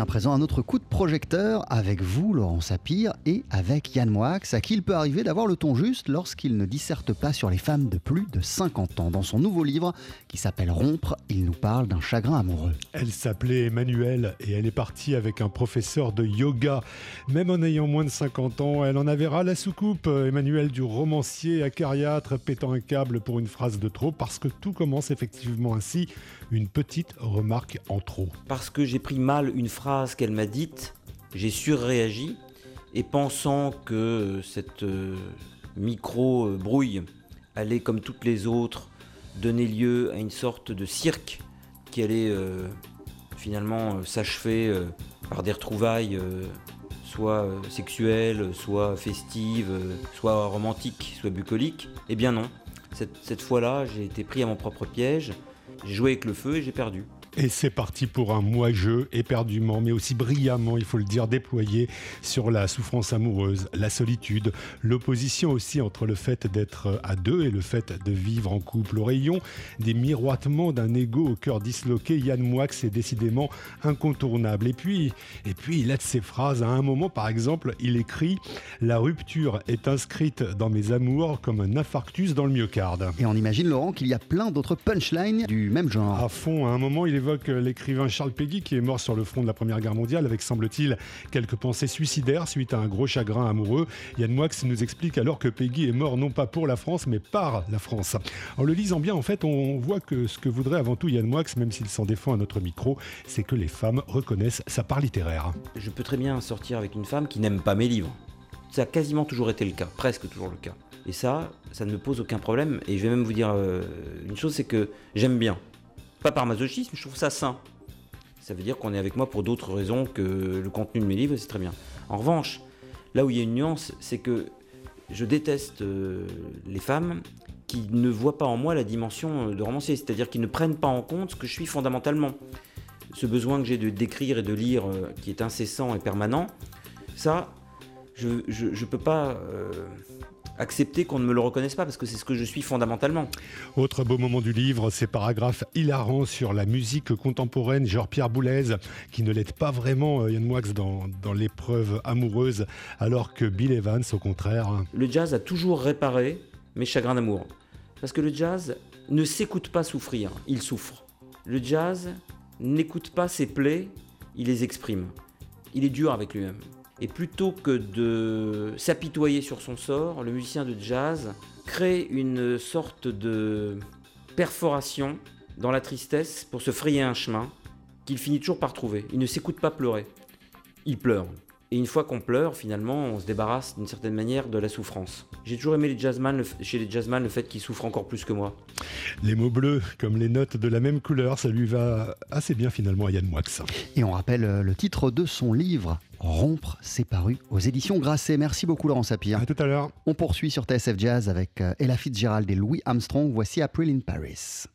à présent un autre coup de projecteur avec vous, Laurent Sapir, et avec Yann Moix, à qui il peut arriver d'avoir le ton juste lorsqu'il ne disserte pas sur les femmes de plus de 50 ans. Dans son nouveau livre, qui s'appelle Rompre, il nous parle d'un chagrin amoureux. Elle s'appelait Emmanuelle et elle est partie avec un professeur de yoga. Même en ayant moins de 50 ans, elle en avait ras la soucoupe. Emmanuel du romancier acariâtre pétant un câble pour une phrase de trop, parce que tout commence effectivement ainsi. Une petite remarque en trop. Parce que j'ai pris mal une phrase qu'elle m'a dite, j'ai surréagi et pensant que cette euh, micro-brouille allait, comme toutes les autres, donner lieu à une sorte de cirque qui allait euh, finalement euh, s'achever par des retrouvailles soit sexuelles, soit festives, soit romantiques, soit bucoliques. Eh bien non, cette, cette fois-là, j'ai été pris à mon propre piège, j'ai joué avec le feu et j'ai perdu. Et c'est parti pour un moi-jeu éperdument, mais aussi brillamment, il faut le dire, déployé sur la souffrance amoureuse, la solitude, l'opposition aussi entre le fait d'être à deux et le fait de vivre en couple. Au rayon des miroitements d'un ego au cœur disloqué, Yann Moix est décidément incontournable. Et puis, et puis, il a de ses phrases. À un moment, par exemple, il écrit La rupture est inscrite dans mes amours comme un infarctus dans le myocarde. Et on imagine, Laurent, qu'il y a plein d'autres punchlines du même genre. À fond, à un moment, il est l'écrivain Charles Péguy qui est mort sur le front de la Première Guerre mondiale avec, semble-t-il, quelques pensées suicidaires suite à un gros chagrin amoureux. Yann Moix nous explique alors que Péguy est mort non pas pour la France mais par la France. En le lisant bien, en fait, on voit que ce que voudrait avant tout Yann Moix, même s'il s'en défend à notre micro, c'est que les femmes reconnaissent sa part littéraire. Je peux très bien sortir avec une femme qui n'aime pas mes livres. Ça a quasiment toujours été le cas, presque toujours le cas. Et ça, ça ne me pose aucun problème. Et je vais même vous dire euh, une chose, c'est que j'aime bien. Pas par masochisme, je trouve ça sain. Ça veut dire qu'on est avec moi pour d'autres raisons que le contenu de mes livres, c'est très bien. En revanche, là où il y a une nuance, c'est que je déteste euh, les femmes qui ne voient pas en moi la dimension euh, de romancier, c'est-à-dire qui ne prennent pas en compte ce que je suis fondamentalement. Ce besoin que j'ai de d'écrire et de lire, euh, qui est incessant et permanent, ça, je ne peux pas accepter qu'on ne me le reconnaisse pas parce que c'est ce que je suis fondamentalement. Autre beau moment du livre, ces paragraphes hilarants sur la musique contemporaine, genre Pierre Boulez, qui ne l'aide pas vraiment, euh, Yann Moix, dans, dans l'épreuve amoureuse, alors que Bill Evans, au contraire. Le jazz a toujours réparé mes chagrins d'amour. Parce que le jazz ne s'écoute pas souffrir, il souffre. Le jazz n'écoute pas ses plaies, il les exprime. Il est dur avec lui-même. Et plutôt que de s'apitoyer sur son sort, le musicien de jazz crée une sorte de perforation dans la tristesse pour se frayer un chemin qu'il finit toujours par trouver. Il ne s'écoute pas pleurer. Il pleure. Et une fois qu'on pleure, finalement, on se débarrasse d'une certaine manière de la souffrance. J'ai toujours aimé les jazzman, chez les jazzman le fait qu'ils souffrent encore plus que moi. Les mots bleus, comme les notes de la même couleur, ça lui va assez bien finalement à Yann Moix. Et on rappelle euh, le titre de son livre, Rompre, c'est paru aux éditions Grasset. Merci beaucoup Laurent Sapir. À tout à l'heure. On poursuit sur TSF Jazz avec euh, Ella Fitzgerald et Louis Armstrong. Voici April in Paris.